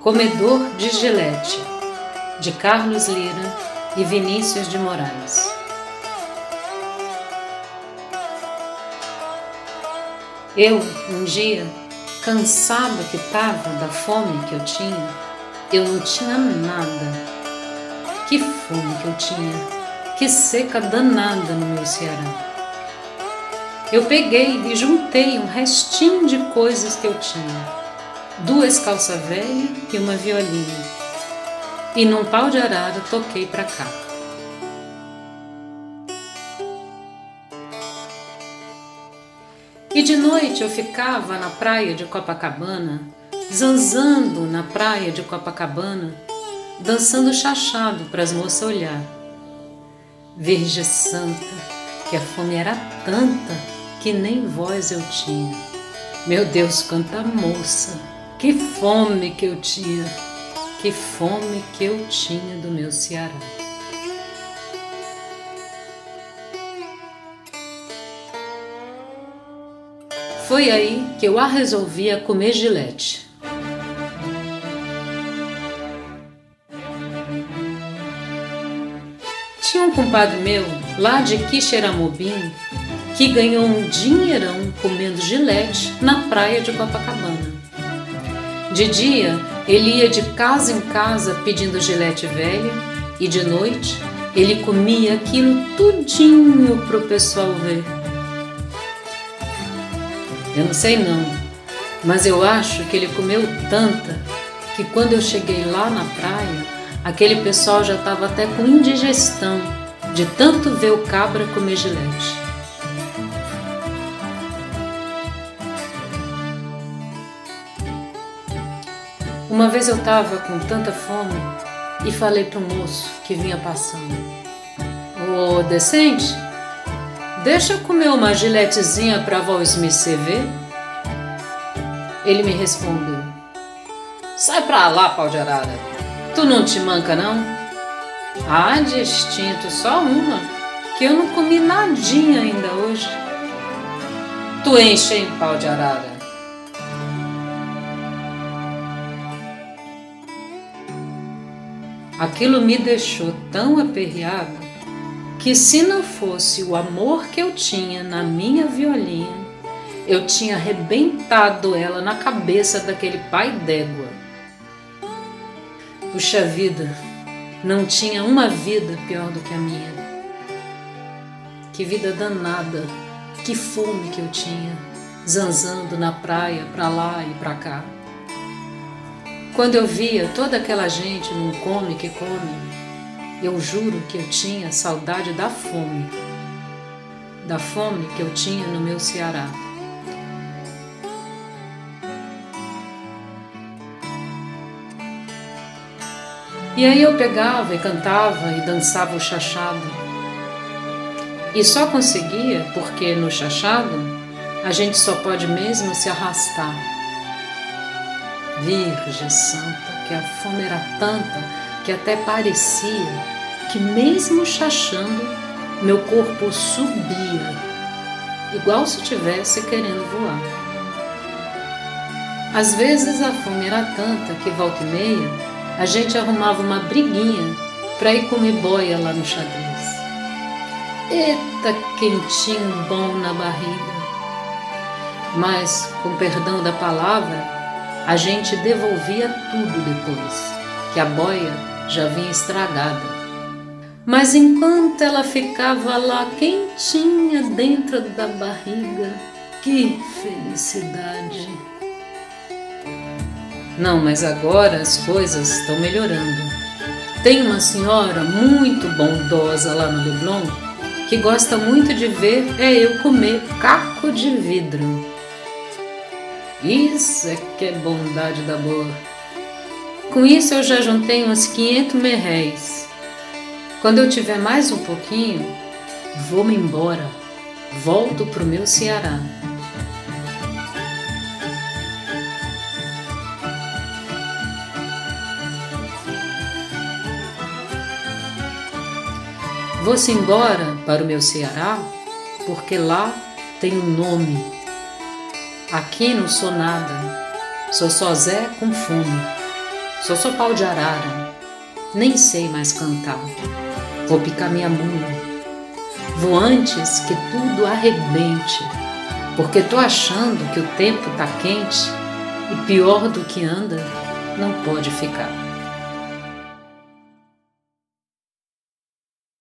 Comedor de Gilete, de Carlos Lira e Vinícius de Moraes. Eu, um dia, cansado que estava da fome que eu tinha, eu não tinha nada. Que fome que eu tinha, que seca danada no meu Ceará. Eu peguei e juntei um restinho de coisas que eu tinha duas calças velhas e uma violinha. E num pau de arara toquei para cá. E de noite eu ficava na praia de Copacabana, zanzando na praia de Copacabana, dançando chachado para as moças olhar. Virgem Santa, que a fome era tanta que nem voz eu tinha. Meu Deus, quanta moça! Que fome que eu tinha, que fome que eu tinha do meu Ceará. Foi aí que eu a resolvi a comer gilete. Tinha um compadre meu, lá de Quixeramobim, que ganhou um dinheirão comendo gilete na praia de Copacabana. De dia, ele ia de casa em casa pedindo gilete velho e de noite ele comia aquilo tudinho pro pessoal ver. Eu não sei não, mas eu acho que ele comeu tanta que quando eu cheguei lá na praia, aquele pessoal já estava até com indigestão de tanto ver o cabra comer gilete. Uma vez eu estava com tanta fome e falei para o moço que vinha passando: Ô, decente, deixa eu comer uma giletezinha para avó Smith ver? Ele me respondeu: Sai pra lá, pau de arara. Tu não te manca, não? Ah, distinto, só uma, que eu não comi nadinha ainda hoje. Tu enche, hein, pau de arara. Aquilo me deixou tão aperreada que, se não fosse o amor que eu tinha na minha violinha, eu tinha arrebentado ela na cabeça daquele pai d'égua. Puxa vida, não tinha uma vida pior do que a minha. Que vida danada, que fome que eu tinha, zanzando na praia, pra lá e pra cá. Quando eu via toda aquela gente num come que come, eu juro que eu tinha saudade da fome, da fome que eu tinha no meu Ceará. E aí eu pegava e cantava e dançava o chachado. E só conseguia porque no chachado a gente só pode mesmo se arrastar Virgem Santa, que a fome era tanta que até parecia que, mesmo chachando, meu corpo subia, igual se tivesse querendo voar. Às vezes a fome era tanta que, volta e meia, a gente arrumava uma briguinha para ir comer boia lá no xadrez. Eita, quentinho bom na barriga! Mas, com perdão da palavra, a gente devolvia tudo depois, que a boia já vinha estragada. Mas enquanto ela ficava lá quentinha dentro da barriga, que felicidade! Não, mas agora as coisas estão melhorando. Tem uma senhora muito bondosa lá no Leblon que gosta muito de ver é eu comer caco de vidro. Isso é que é bondade da boa. Com isso eu já juntei uns 500 merréis. Quando eu tiver mais um pouquinho, vou-me embora. Volto pro meu Ceará. Vou-se embora para o meu Ceará, porque lá tem um nome Aqui não sou nada, sou só Zé com fome. Sou só pau de arara, nem sei mais cantar. Vou picar minha mula. Vou antes que tudo arrebente, porque tô achando que o tempo tá quente e pior do que anda não pode ficar.